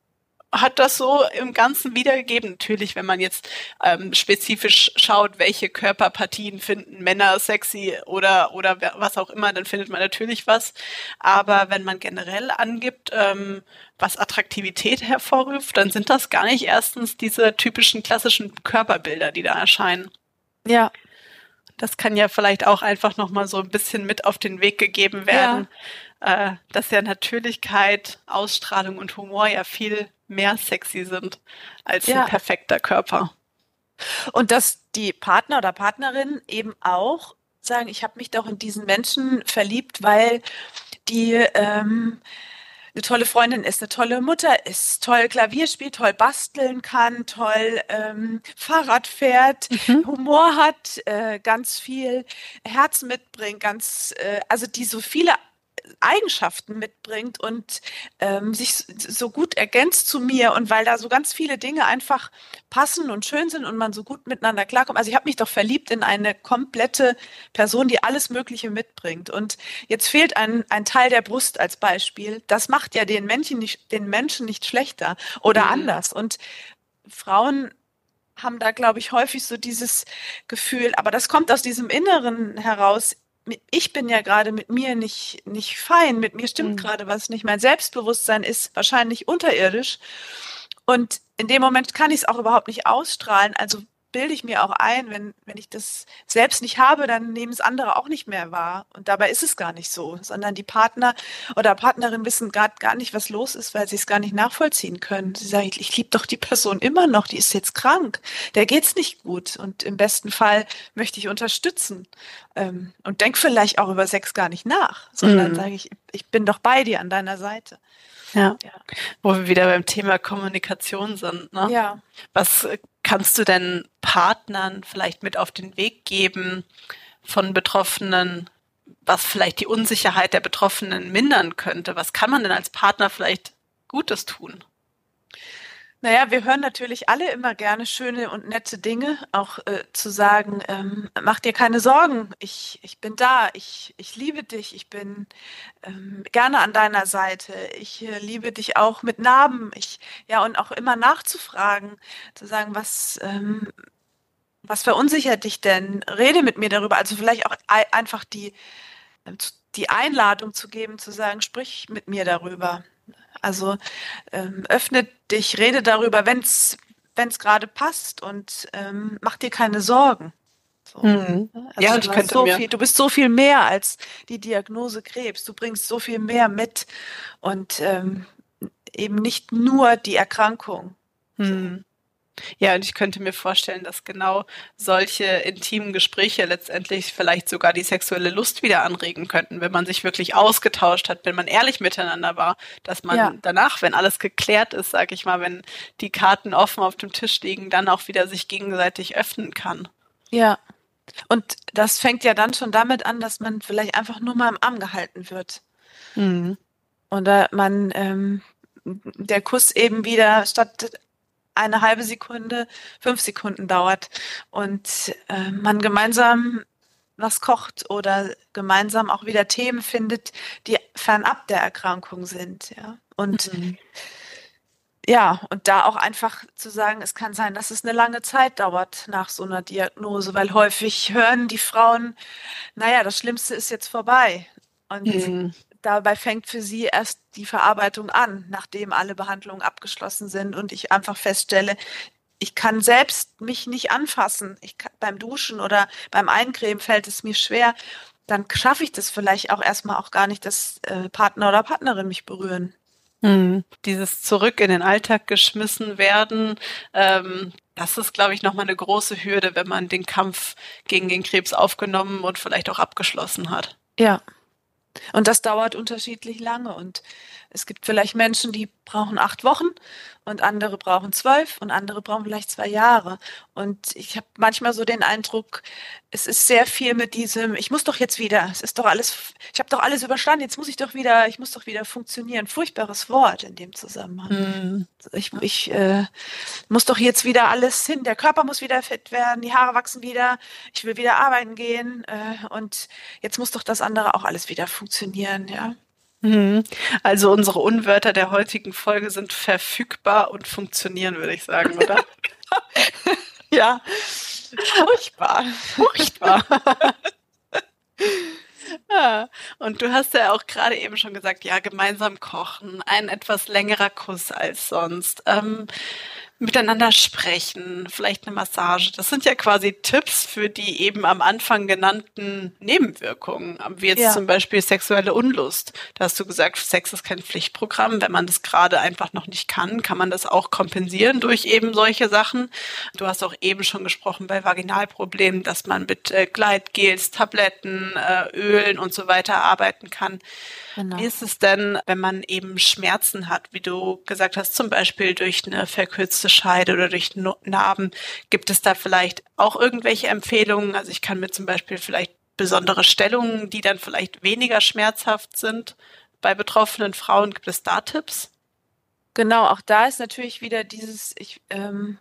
A: hat das so im Ganzen wiedergegeben. Natürlich, wenn man jetzt ähm, spezifisch schaut, welche Körperpartien finden Männer sexy oder oder was auch immer, dann findet man natürlich was. Aber wenn man generell angibt, ähm, was Attraktivität hervorruft, dann sind das gar nicht erstens diese typischen klassischen Körperbilder, die da erscheinen.
B: Ja,
A: das kann ja vielleicht auch einfach nochmal so ein bisschen mit auf den Weg gegeben werden, ja. Äh, dass ja Natürlichkeit, Ausstrahlung und Humor ja viel mehr sexy sind als ja. ein perfekter Körper.
B: Und dass die Partner oder Partnerin eben auch sagen, ich habe mich doch in diesen Menschen verliebt, weil die ähm, eine tolle Freundin ist, eine tolle Mutter ist, toll Klavier spielt, toll basteln kann, toll ähm, Fahrrad fährt, mhm. Humor hat, äh, ganz viel Herz mitbringt, ganz, äh, also die so viele Eigenschaften mitbringt und ähm, sich so gut ergänzt zu mir und weil da so ganz viele Dinge einfach passen und schön sind und man so gut miteinander klarkommt. Also ich habe mich doch verliebt in eine komplette Person, die alles Mögliche mitbringt. Und jetzt fehlt ein, ein Teil der Brust als Beispiel. Das macht ja den Menschen nicht, den Menschen nicht schlechter oder mhm. anders. Und Frauen haben da, glaube ich, häufig so dieses Gefühl, aber das kommt aus diesem Inneren heraus ich bin ja gerade mit mir nicht, nicht fein, mit mir stimmt mhm. gerade was nicht. Mein Selbstbewusstsein ist wahrscheinlich unterirdisch. Und in dem Moment kann ich es auch überhaupt nicht ausstrahlen. Also bilde ich mir auch ein, wenn, wenn ich das selbst nicht habe, dann nehmen es andere auch nicht mehr wahr. Und dabei ist es gar nicht so, sondern die Partner oder Partnerin wissen gerade gar nicht, was los ist, weil sie es gar nicht nachvollziehen können. Sie sagen, ich, ich liebe doch die Person immer noch, die ist jetzt krank, der geht's nicht gut. Und im besten Fall möchte ich unterstützen. Ähm, und denk vielleicht auch über Sex gar nicht nach, sondern mhm. sage ich, ich bin doch bei dir an deiner Seite.
A: Ja. ja. Wo wir wieder beim Thema Kommunikation sind. Ne?
B: Ja.
A: Was kannst du denn Partnern vielleicht mit auf den Weg geben von Betroffenen, was vielleicht die Unsicherheit der Betroffenen mindern könnte? Was kann man denn als Partner vielleicht Gutes tun?
B: Naja, wir hören natürlich alle immer gerne schöne und nette Dinge, auch äh, zu sagen, ähm, mach dir keine Sorgen, ich, ich bin da, ich, ich liebe dich, ich bin ähm, gerne an deiner Seite, ich äh, liebe dich auch mit Narben, ich, ja, und auch immer nachzufragen, zu sagen, was, ähm, was verunsichert dich denn? Rede mit mir darüber, also vielleicht auch einfach die, äh, die Einladung zu geben, zu sagen, sprich mit mir darüber. Also ähm, öffne dich, rede darüber, wenn es gerade passt und ähm, mach dir keine Sorgen. So.
A: Mhm.
B: Also ja, du, so viel, du bist so viel mehr als die Diagnose Krebs. Du bringst so viel mehr mit und ähm, eben nicht nur die Erkrankung.
A: Mhm. Ja, und ich könnte mir vorstellen, dass genau solche intimen Gespräche letztendlich vielleicht sogar die sexuelle Lust wieder anregen könnten, wenn man sich wirklich ausgetauscht hat, wenn man ehrlich miteinander war, dass man ja. danach, wenn alles geklärt ist, sag ich mal, wenn die Karten offen auf dem Tisch liegen, dann auch wieder sich gegenseitig öffnen kann.
B: Ja. Und das fängt ja dann schon damit an, dass man vielleicht einfach nur mal im Arm gehalten wird. Mhm. Oder man ähm, der Kuss eben wieder statt eine halbe Sekunde, fünf Sekunden dauert und äh, man gemeinsam was kocht oder gemeinsam auch wieder Themen findet, die fernab der Erkrankung sind, ja. Und mhm. ja, und da auch einfach zu sagen, es kann sein, dass es eine lange Zeit dauert nach so einer Diagnose, weil häufig hören die Frauen, naja, das Schlimmste ist jetzt vorbei. Und mhm. Dabei fängt für sie erst die Verarbeitung an, nachdem alle Behandlungen abgeschlossen sind und ich einfach feststelle, ich kann selbst mich nicht anfassen. Ich kann, beim Duschen oder beim Eincremen fällt es mir schwer. Dann schaffe ich das vielleicht auch erstmal auch gar nicht, dass äh, Partner oder Partnerin mich berühren.
A: Hm. Dieses zurück in den Alltag geschmissen werden, ähm, das ist, glaube ich, nochmal eine große Hürde, wenn man den Kampf gegen den Krebs aufgenommen und vielleicht auch abgeschlossen hat.
B: Ja. Und das dauert unterschiedlich lange. Und es gibt vielleicht Menschen, die brauchen acht Wochen und andere brauchen zwölf und andere brauchen vielleicht zwei Jahre. Und ich habe manchmal so den Eindruck, es ist sehr viel mit diesem, ich muss doch jetzt wieder, es ist doch alles, ich habe doch alles überstanden, jetzt muss ich doch wieder, ich muss doch wieder funktionieren. Furchtbares Wort in dem Zusammenhang. Mhm. Ich, ich äh, muss doch jetzt wieder alles hin, der Körper muss wieder fit werden, die Haare wachsen wieder, ich will wieder arbeiten gehen äh, und jetzt muss doch das andere auch alles wieder funktionieren, ja.
A: Mhm. Also unsere Unwörter der heutigen Folge sind verfügbar und funktionieren, würde ich sagen, oder? (laughs)
B: ja. Furchtbar.
A: Furchtbar. (laughs) Ja, und du hast ja auch gerade eben schon gesagt, ja, gemeinsam kochen, ein etwas längerer Kuss als sonst. Ähm, miteinander sprechen, vielleicht eine Massage. Das sind ja quasi Tipps für die eben am Anfang genannten Nebenwirkungen, wie jetzt ja. zum Beispiel sexuelle Unlust. Da hast du gesagt, Sex ist kein Pflichtprogramm. Wenn man das gerade einfach noch nicht kann, kann man das auch kompensieren durch eben solche Sachen. Du hast auch eben schon gesprochen bei Vaginalproblemen, dass man mit äh, Gleitgels, Tabletten, äh, Ölen und so weiter arbeiten kann. Genau. Wie ist es denn, wenn man eben Schmerzen hat, wie du gesagt hast, zum Beispiel durch eine verkürzte Scheide oder durch Narben? Gibt es da vielleicht auch irgendwelche Empfehlungen? Also ich kann mir zum Beispiel vielleicht besondere Stellungen, die dann vielleicht weniger schmerzhaft sind bei betroffenen Frauen, gibt es da Tipps?
B: Genau, auch da ist natürlich wieder dieses, ich, ähm,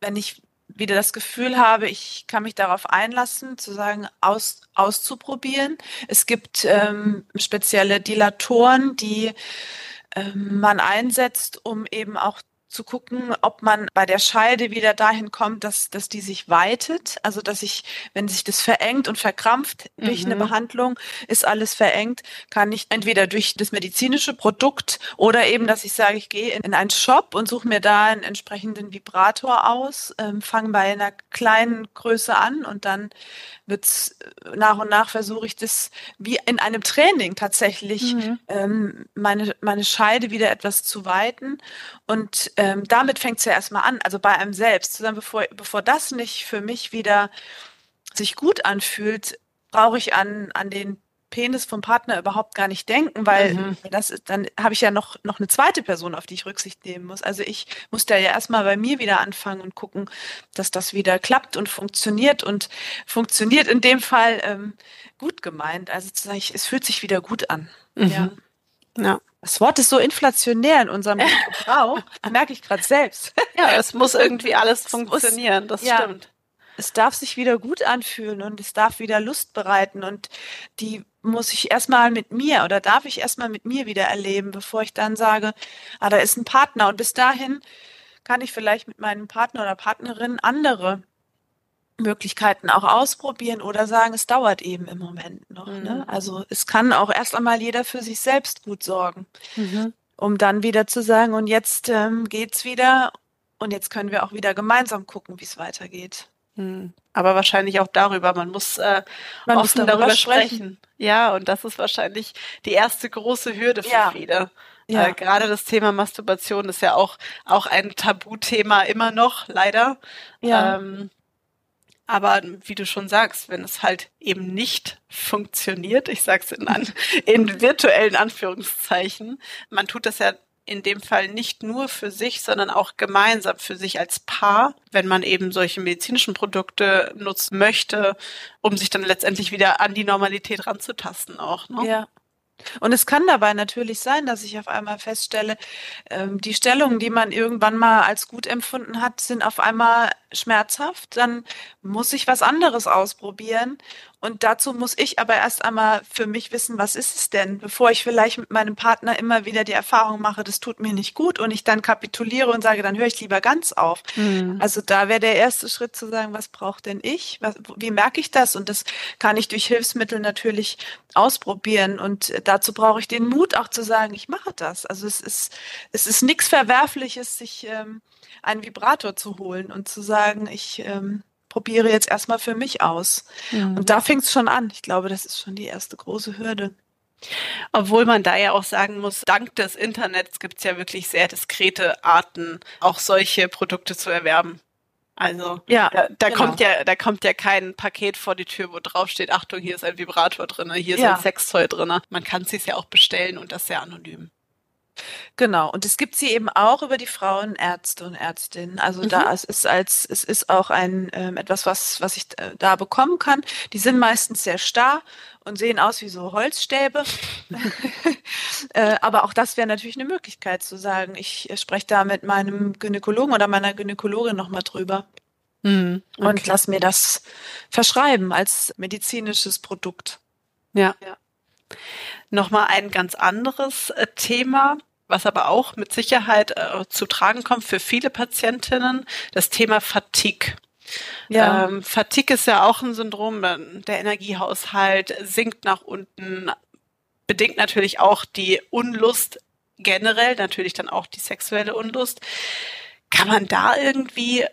B: wenn ich wieder das Gefühl habe, ich kann mich darauf einlassen, zu sagen, aus, auszuprobieren. Es gibt ähm, spezielle Dilatoren, die ähm, man einsetzt, um eben auch zu gucken, ob man bei der Scheide wieder dahin kommt, dass, dass die sich weitet. Also, dass ich, wenn sich das verengt und verkrampft durch mhm. eine Behandlung, ist alles verengt, kann ich entweder durch das medizinische Produkt oder eben, dass ich sage, ich gehe in, in einen Shop und suche mir da einen entsprechenden Vibrator aus, ähm, fange bei einer kleinen Größe an und dann wird's äh, nach und nach versuche ich das wie in einem Training tatsächlich mhm. ähm, meine, meine Scheide wieder etwas zu weiten. Und ähm, damit fängt es ja erstmal an, also bei einem selbst, sagen, bevor, bevor das nicht für mich wieder sich gut anfühlt, brauche ich an, an den Penis vom Partner überhaupt gar nicht denken, weil mhm. das ist, dann habe ich ja noch, noch eine zweite Person, auf die ich Rücksicht nehmen muss. Also ich muss da ja erstmal bei mir wieder anfangen und gucken, dass das wieder klappt und funktioniert und funktioniert in dem Fall ähm, gut gemeint. Also es fühlt sich wieder gut an. Mhm. Ja. Ja. Das Wort ist so inflationär in unserem (laughs) Gebrauch, merke ich gerade selbst.
A: Ja, es muss irgendwie alles funktionieren, das ja, stimmt.
B: Es darf sich wieder gut anfühlen und es darf wieder Lust bereiten und die muss ich erstmal mit mir oder darf ich erstmal mit mir wieder erleben, bevor ich dann sage, ah, da ist ein Partner und bis dahin kann ich vielleicht mit meinem Partner oder Partnerin andere Möglichkeiten auch ausprobieren oder sagen, es dauert eben im Moment noch. Ne? Mhm. Ne? Also es kann auch erst einmal jeder für sich selbst gut sorgen, mhm. um dann wieder zu sagen, und jetzt ähm, geht's wieder und jetzt können wir auch wieder gemeinsam gucken, wie es weitergeht.
A: Mhm. Aber wahrscheinlich auch darüber. Man muss äh, Man offen muss darüber, darüber sprechen. sprechen. Ja, und das ist wahrscheinlich die erste große Hürde für ja. viele. Ja. Äh, gerade das Thema Masturbation ist ja auch, auch ein Tabuthema immer noch, leider. Ja. Ähm, aber wie du schon sagst, wenn es halt eben nicht funktioniert, ich sag's in, an, (laughs) in virtuellen Anführungszeichen, man tut das ja in dem Fall nicht nur für sich, sondern auch gemeinsam für sich als Paar, wenn man eben solche medizinischen Produkte nutzen möchte, um sich dann letztendlich wieder an die Normalität ranzutasten auch. Ne?
B: Ja. Und es kann dabei natürlich sein, dass ich auf einmal feststelle, ähm, die Stellungen, die man irgendwann mal als gut empfunden hat, sind auf einmal schmerzhaft. Dann muss ich was anderes ausprobieren. Und dazu muss ich aber erst einmal für mich wissen, was ist es denn, bevor ich vielleicht mit meinem Partner immer wieder die Erfahrung mache, das tut mir nicht gut und ich dann kapituliere und sage, dann höre ich lieber ganz auf. Mhm. Also da wäre der erste Schritt zu sagen, was braucht denn ich? Was, wie merke ich das? Und das kann ich durch Hilfsmittel natürlich ausprobieren. Und dazu brauche ich den Mut auch zu sagen, ich mache das. Also es ist, es ist nichts Verwerfliches, sich ähm, einen Vibrator zu holen und zu sagen, ich ähm, probiere jetzt erstmal für mich aus. Mhm. Und da fängt es schon an. Ich glaube, das ist schon die erste große Hürde.
A: Obwohl man da ja auch sagen muss, dank des Internets gibt es ja wirklich sehr diskrete Arten, auch solche Produkte zu erwerben. Also ja, da, da genau. kommt ja, da kommt ja kein Paket vor die Tür, wo drauf steht, Achtung, hier ist ein Vibrator drin, hier ist ja. ein Sextoy drin. Man kann es sich ja auch bestellen und das sehr anonym.
B: Genau, und es gibt sie eben auch über die Frauenärzte und Ärztinnen. Also mhm. da es ist als es ist auch ein ähm, etwas, was was ich äh, da bekommen kann. Die sind meistens sehr starr und sehen aus wie so Holzstäbe. (laughs) äh, aber auch das wäre natürlich eine Möglichkeit zu sagen, ich spreche da mit meinem Gynäkologen oder meiner Gynäkologin nochmal drüber. Mhm, okay. Und lass mir das verschreiben als medizinisches Produkt.
A: Ja. ja. Nochmal ein ganz anderes äh, Thema, was aber auch mit Sicherheit äh, zu tragen kommt für viele Patientinnen, das Thema Fatigue. Ja. Ähm, Fatigue ist ja auch ein Syndrom, der Energiehaushalt sinkt nach unten, bedingt natürlich auch die Unlust generell, natürlich dann auch die sexuelle Unlust. Kann man da irgendwie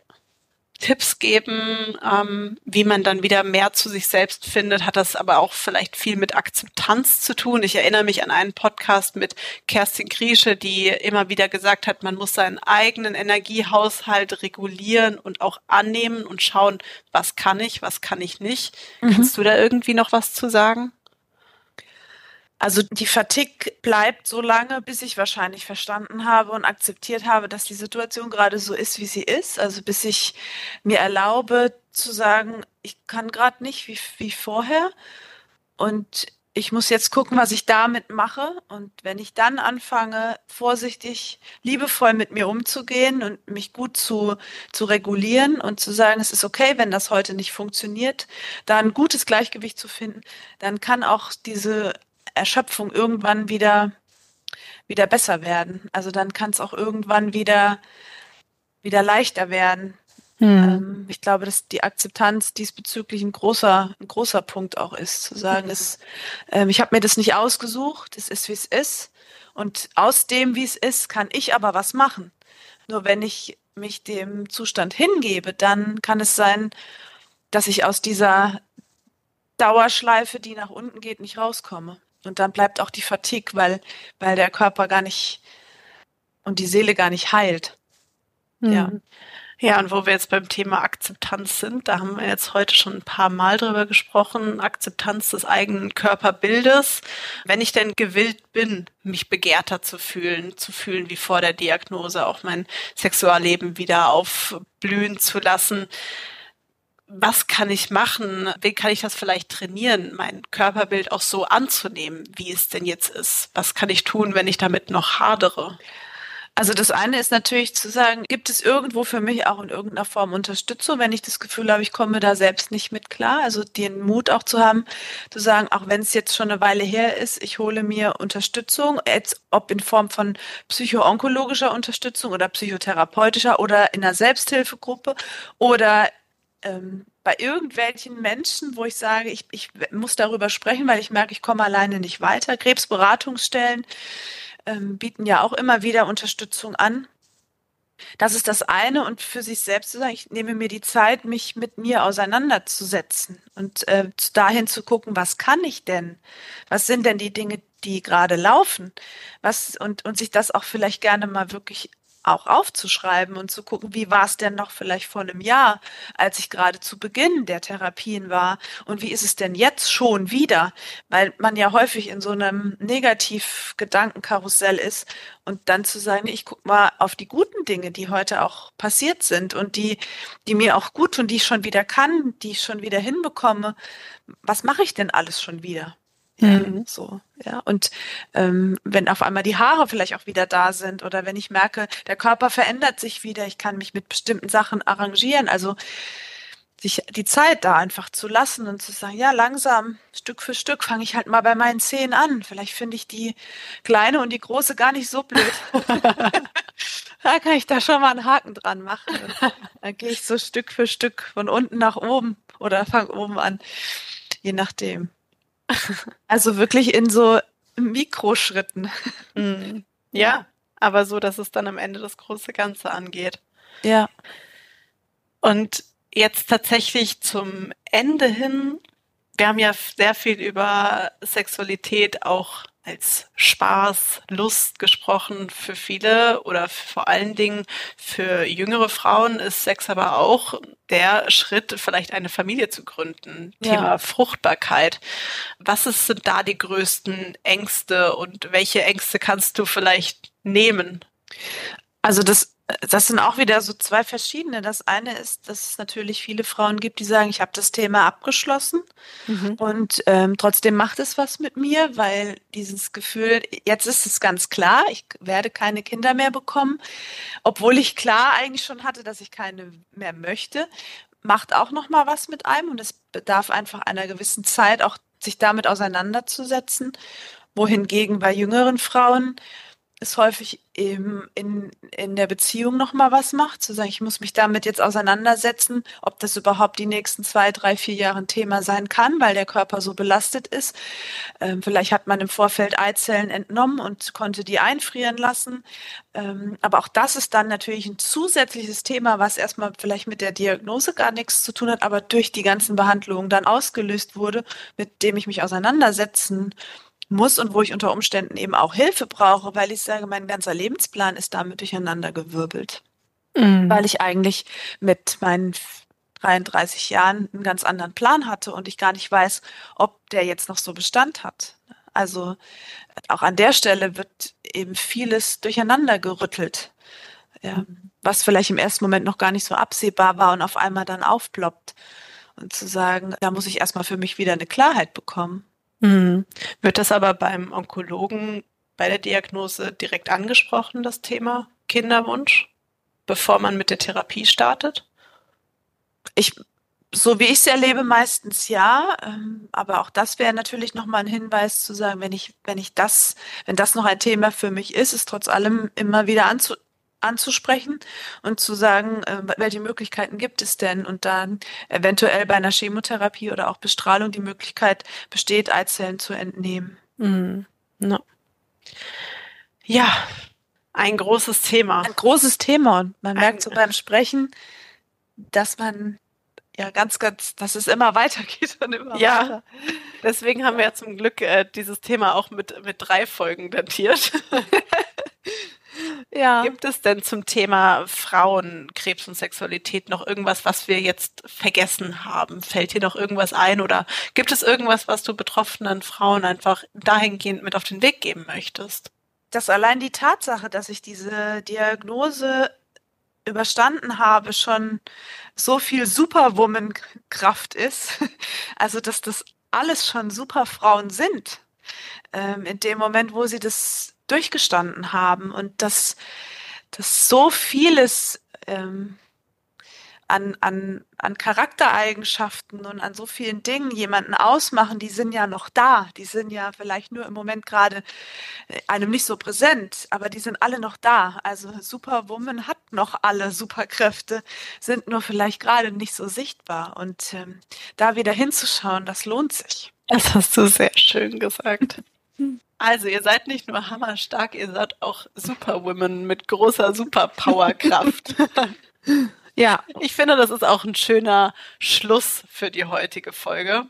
A: Tipps geben, ähm, wie man dann wieder mehr zu sich selbst findet, hat das aber auch vielleicht viel mit Akzeptanz zu tun. Ich erinnere mich an einen Podcast mit Kerstin Griesche, die immer wieder gesagt hat, man muss seinen eigenen Energiehaushalt regulieren und auch annehmen und schauen, was kann ich, was kann ich nicht. Mhm. Kannst du da irgendwie noch was zu sagen?
B: Also die Fatigue bleibt so lange, bis ich wahrscheinlich verstanden habe und akzeptiert habe, dass die Situation gerade so ist, wie sie ist. Also bis ich mir erlaube zu sagen, ich kann gerade nicht wie, wie vorher und ich muss jetzt gucken, was ich damit mache. Und wenn ich dann anfange, vorsichtig, liebevoll mit mir umzugehen und mich gut zu, zu regulieren und zu sagen, es ist okay, wenn das heute nicht funktioniert, da ein gutes Gleichgewicht zu finden, dann kann auch diese Erschöpfung irgendwann wieder, wieder besser werden. Also dann kann es auch irgendwann wieder, wieder leichter werden. Mhm. Ähm, ich glaube, dass die Akzeptanz diesbezüglich ein großer, ein großer Punkt auch ist, zu sagen, es, ähm, ich habe mir das nicht ausgesucht, es ist, wie es ist. Und aus dem, wie es ist, kann ich aber was machen. Nur wenn ich mich dem Zustand hingebe, dann kann es sein, dass ich aus dieser Dauerschleife, die nach unten geht, nicht rauskomme. Und dann bleibt auch die Fatigue, weil, weil der Körper gar nicht und die Seele gar nicht heilt.
A: Mhm. Ja. Ja, und wo wir jetzt beim Thema Akzeptanz sind, da haben wir jetzt heute schon ein paar Mal drüber gesprochen, Akzeptanz des eigenen Körperbildes. Wenn ich denn gewillt bin, mich begehrter zu fühlen, zu fühlen wie vor der Diagnose, auch mein Sexualleben wieder aufblühen zu lassen, was kann ich machen? Wie kann ich das vielleicht trainieren, mein Körperbild auch so anzunehmen, wie es denn jetzt ist? Was kann ich tun, wenn ich damit noch hadere?
B: Also das eine ist natürlich zu sagen, gibt es irgendwo für mich auch in irgendeiner Form Unterstützung, wenn ich das Gefühl habe, ich komme da selbst nicht mit klar. Also den Mut auch zu haben, zu sagen, auch wenn es jetzt schon eine Weile her ist, ich hole mir Unterstützung, jetzt ob in Form von psychoonkologischer Unterstützung oder psychotherapeutischer oder in einer Selbsthilfegruppe oder ähm, bei irgendwelchen Menschen, wo ich sage, ich, ich muss darüber sprechen, weil ich merke, ich komme alleine nicht weiter. Krebsberatungsstellen ähm, bieten ja auch immer wieder Unterstützung an. Das ist das eine und für sich selbst zu sagen, ich nehme mir die Zeit, mich mit mir auseinanderzusetzen und äh, dahin zu gucken, was kann ich denn? Was sind denn die Dinge, die gerade laufen? Was und und sich das auch vielleicht gerne mal wirklich auch aufzuschreiben und zu gucken, wie war es denn noch vielleicht vor einem Jahr, als ich gerade zu Beginn der Therapien war und wie ist es denn jetzt schon wieder, weil man ja häufig in so einem Negativ-Gedankenkarussell ist und dann zu sagen, ich guck mal auf die guten Dinge, die heute auch passiert sind und die, die mir auch gut tun, die ich schon wieder kann, die ich schon wieder hinbekomme. Was mache ich denn alles schon wieder? Mhm. So, ja. Und ähm, wenn auf einmal die Haare vielleicht auch wieder da sind oder wenn ich merke, der Körper verändert sich wieder, ich kann mich mit bestimmten Sachen arrangieren. Also sich die Zeit da einfach zu lassen und zu sagen, ja, langsam, Stück für Stück fange ich halt mal bei meinen Zehen an. Vielleicht finde ich die kleine und die große gar nicht so blöd. (laughs) da kann ich da schon mal einen Haken dran machen. Und dann gehe ich so Stück für Stück von unten nach oben oder fange oben an, je nachdem. Also wirklich in so Mikroschritten.
A: Mhm. (laughs) Ja, aber so, dass es dann am Ende das große Ganze angeht.
B: Ja.
A: Und jetzt tatsächlich zum Ende hin, wir haben ja sehr viel über Sexualität auch als Spaß, Lust gesprochen. Für viele oder vor allen Dingen für jüngere Frauen ist Sex aber auch der Schritt, vielleicht eine Familie zu gründen. Ja. Thema Fruchtbarkeit. Was ist, sind da die größten Ängste und welche Ängste kannst du vielleicht nehmen?
B: Also das das sind auch wieder so zwei verschiedene. Das eine ist, dass es natürlich viele Frauen gibt, die sagen, ich habe das Thema abgeschlossen mhm. und ähm, trotzdem macht es was mit mir, weil dieses Gefühl, jetzt ist es ganz klar, ich werde keine Kinder mehr bekommen, obwohl ich klar eigentlich schon hatte, dass ich keine mehr möchte, macht auch noch mal was mit einem und es bedarf einfach einer gewissen Zeit, auch sich damit auseinanderzusetzen. Wohingegen bei jüngeren Frauen es häufig im, in, in der Beziehung nochmal was macht, zu sagen, ich muss mich damit jetzt auseinandersetzen, ob das überhaupt die nächsten zwei, drei, vier Jahre ein Thema sein kann, weil der Körper so belastet ist. Ähm, vielleicht hat man im Vorfeld Eizellen entnommen und konnte die einfrieren lassen. Ähm, aber auch das ist dann natürlich ein zusätzliches Thema, was erstmal vielleicht mit der Diagnose gar nichts zu tun hat, aber durch die ganzen Behandlungen dann ausgelöst wurde, mit dem ich mich auseinandersetzen muss und wo ich unter Umständen eben auch Hilfe brauche, weil ich sage, mein ganzer Lebensplan ist damit durcheinandergewirbelt. Mhm. Weil ich eigentlich mit meinen 33 Jahren einen ganz anderen Plan hatte und ich gar nicht weiß, ob der jetzt noch so Bestand hat. Also auch an der Stelle wird eben vieles durcheinander gerüttelt, ja, was vielleicht im ersten Moment noch gar nicht so absehbar war und auf einmal dann aufploppt. Und zu sagen, da muss ich erstmal für mich wieder eine Klarheit bekommen.
A: Mhm. Wird das aber beim Onkologen bei der Diagnose direkt angesprochen, das Thema Kinderwunsch, bevor man mit der Therapie startet?
B: Ich, so wie ich es erlebe, meistens ja. Ähm, aber auch das wäre natürlich nochmal ein Hinweis zu sagen, wenn ich, wenn ich das, wenn das noch ein Thema für mich ist, ist trotz allem immer wieder anzu, anzusprechen und zu sagen, äh, welche Möglichkeiten gibt es denn und dann eventuell bei einer Chemotherapie oder auch Bestrahlung die Möglichkeit besteht, Eizellen zu entnehmen.
A: Mhm. No. Ja, ein großes Thema.
B: Ein großes Thema und man merkt so beim Sprechen, dass man ja ganz, ganz, dass es immer (laughs) weitergeht und immer
A: ja, weiter. Deswegen haben wir ja zum Glück äh, dieses Thema auch mit, mit drei Folgen datiert. (laughs) Ja. Gibt es denn zum Thema Frauen, Krebs und Sexualität noch irgendwas, was wir jetzt vergessen haben? Fällt dir noch irgendwas ein oder gibt es irgendwas, was du betroffenen Frauen einfach dahingehend mit auf den Weg geben möchtest?
B: Dass allein die Tatsache, dass ich diese Diagnose überstanden habe, schon so viel Superwoman-Kraft ist. (laughs) Also, dass das alles schon Superfrauen sind. Ähm, in dem Moment, wo sie das durchgestanden haben und dass, dass so vieles ähm, an, an, an Charaktereigenschaften und an so vielen Dingen jemanden ausmachen, die sind ja noch da. Die sind ja vielleicht nur im Moment gerade äh, einem nicht so präsent, aber die sind alle noch da. Also Superwoman hat noch alle Superkräfte, sind nur vielleicht gerade nicht so sichtbar. Und ähm, da wieder hinzuschauen, das lohnt sich.
A: Das hast du sehr schön gesagt. Also, ihr seid nicht nur hammerstark, ihr seid auch Superwomen mit großer Superpowerkraft. (laughs) ja, ich finde, das ist auch ein schöner Schluss für die heutige Folge.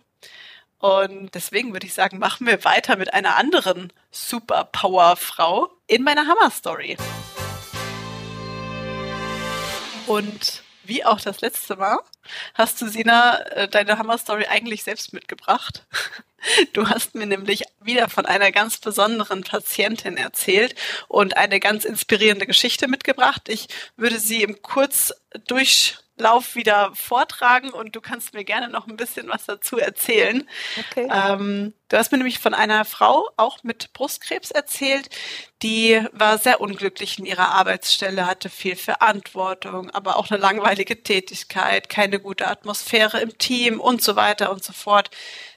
A: Und deswegen würde ich sagen, machen wir weiter mit einer anderen Superpowerfrau in meiner Hammer-Story. Und wie auch das letzte Mal hast du, Sina, äh, deine Hammer-Story eigentlich selbst mitgebracht. (laughs) Du hast mir nämlich wieder von einer ganz besonderen Patientin erzählt und eine ganz inspirierende Geschichte mitgebracht. Ich würde sie im Kurzdurch Lauf wieder vortragen und du kannst mir gerne noch ein bisschen was dazu erzählen. Okay. Ähm, du hast mir nämlich von einer Frau auch mit Brustkrebs erzählt, die war sehr unglücklich in ihrer Arbeitsstelle, hatte viel Verantwortung, aber auch eine langweilige Tätigkeit, keine keine gute Atmosphäre im Team und so weiter und so fort.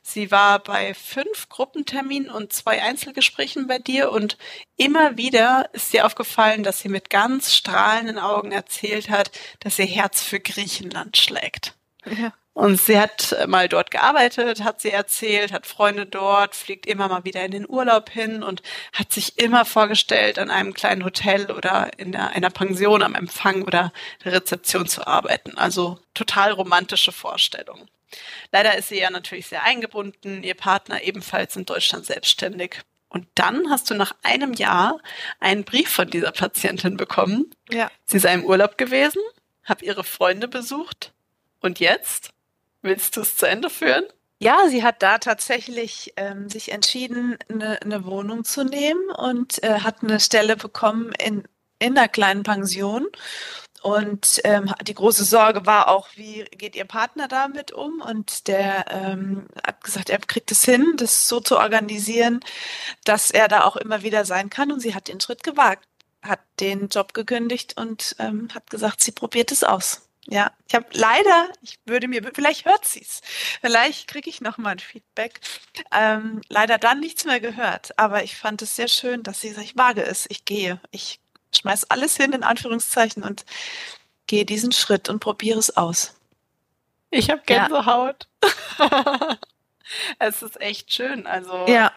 A: Sie war bei fünf Gruppenterminen und zwei Einzelgesprächen bei dir und immer wieder ist ihr aufgefallen, dass sie mit ganz strahlenden Augen erzählt hat, dass ihr Herz für Griechenland schlägt. Ja. Und sie hat mal dort gearbeitet, hat sie erzählt, hat Freunde dort, fliegt immer mal wieder in den Urlaub hin und hat sich immer vorgestellt, an einem kleinen Hotel oder in der, einer Pension am Empfang oder der Rezeption zu arbeiten. Also total romantische Vorstellungen. Leider ist sie ja natürlich sehr eingebunden, ihr Partner ebenfalls in Deutschland selbstständig. Und dann hast du nach einem Jahr einen Brief von dieser Patientin bekommen. Ja. Sie sei im Urlaub gewesen, habe ihre Freunde besucht. Und jetzt? Willst du es zu Ende führen?
B: Ja, sie hat da tatsächlich ähm, sich entschieden, eine, eine Wohnung zu nehmen und äh, hat eine Stelle bekommen in, in einer kleinen Pension. Und ähm, die große Sorge war auch, wie geht ihr Partner damit um? Und der ähm, hat gesagt, er kriegt es hin, das so zu organisieren, dass er da auch immer wieder sein kann. Und sie hat den Schritt gewagt, hat den Job gekündigt und ähm, hat gesagt, sie probiert es aus. Ja, ich habe leider, ich würde mir, vielleicht hört sie es, vielleicht kriege ich noch mal ein Feedback. Ähm, leider dann nichts mehr gehört, aber ich fand es sehr schön, dass sie sagt, ich wage es, ich gehe, ich schmeiß alles hin in Anführungszeichen und gehe diesen Schritt und probiere es aus.
A: Ich habe Gänsehaut. Ja. (laughs) es ist echt schön, also ja.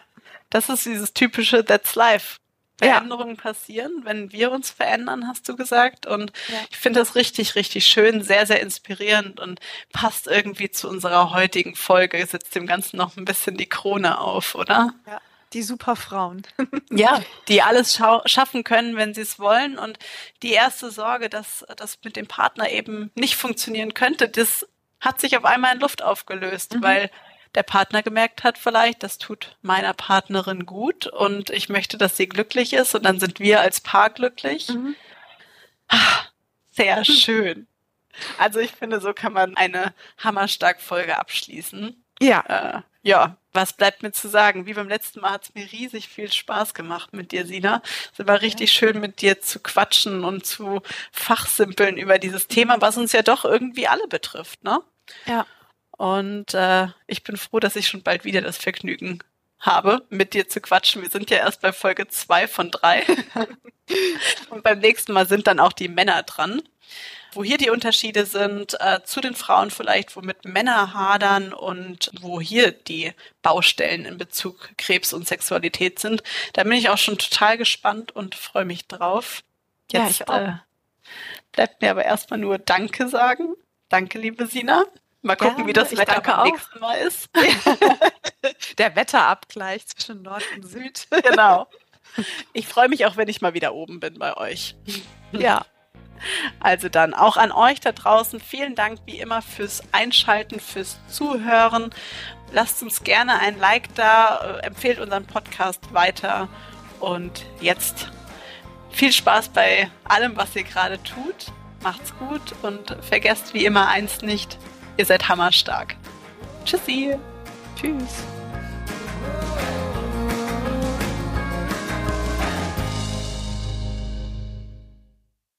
A: das ist dieses typische That's Life. Veränderungen ja. passieren, wenn wir uns verändern, hast du gesagt. Und ja. ich finde das richtig, richtig schön, sehr, sehr inspirierend und passt irgendwie zu unserer heutigen Folge, setzt dem Ganzen noch ein bisschen die Krone auf, oder?
B: Ja. Die Superfrauen. (laughs)
A: ja, die alles schaffen können, wenn sie es wollen. Und die erste Sorge, dass das mit dem Partner eben nicht funktionieren könnte, das hat sich auf einmal in Luft aufgelöst, mhm. weil der Partner gemerkt hat vielleicht, das tut meiner Partnerin gut und ich möchte, dass sie glücklich ist und dann sind wir als Paar glücklich. Mhm. Ah, sehr schön. Also ich finde, so kann man eine hammerstark Folge abschließen. Ja. Äh, ja, was bleibt mir zu sagen? Wie beim letzten Mal hat es mir riesig viel Spaß gemacht mit dir, Sina. Es war richtig schön, mit dir zu quatschen und zu fachsimpeln über dieses Thema, was uns ja doch irgendwie alle betrifft, ne? Ja. Und äh, ich bin froh, dass ich schon bald wieder das Vergnügen habe, mit dir zu quatschen. Wir sind ja erst bei Folge zwei von drei. (laughs) und beim nächsten Mal sind dann auch die Männer dran. Wo hier die Unterschiede sind äh, zu den Frauen vielleicht, womit Männer hadern und wo hier die Baustellen in Bezug Krebs und Sexualität sind. Da bin ich auch schon total gespannt und freue mich drauf. Jetzt ja, äh, bleibt mir aber erstmal nur Danke sagen. Danke, liebe Sina. Mal gucken, ja, wie das Wetter beim nächsten Mal ist. (laughs)
B: Der Wetterabgleich zwischen Nord und Süd.
A: Genau. Ich freue mich auch, wenn ich mal wieder oben bin bei euch. Ja. Also dann auch an euch da draußen vielen Dank wie immer fürs Einschalten, fürs Zuhören. Lasst uns gerne ein Like da, äh, empfehlt unseren Podcast weiter und jetzt viel Spaß bei allem, was ihr gerade tut. Macht's gut und vergesst wie immer eins nicht, Ihr seid hammerstark. Tschüssi. Tschüss.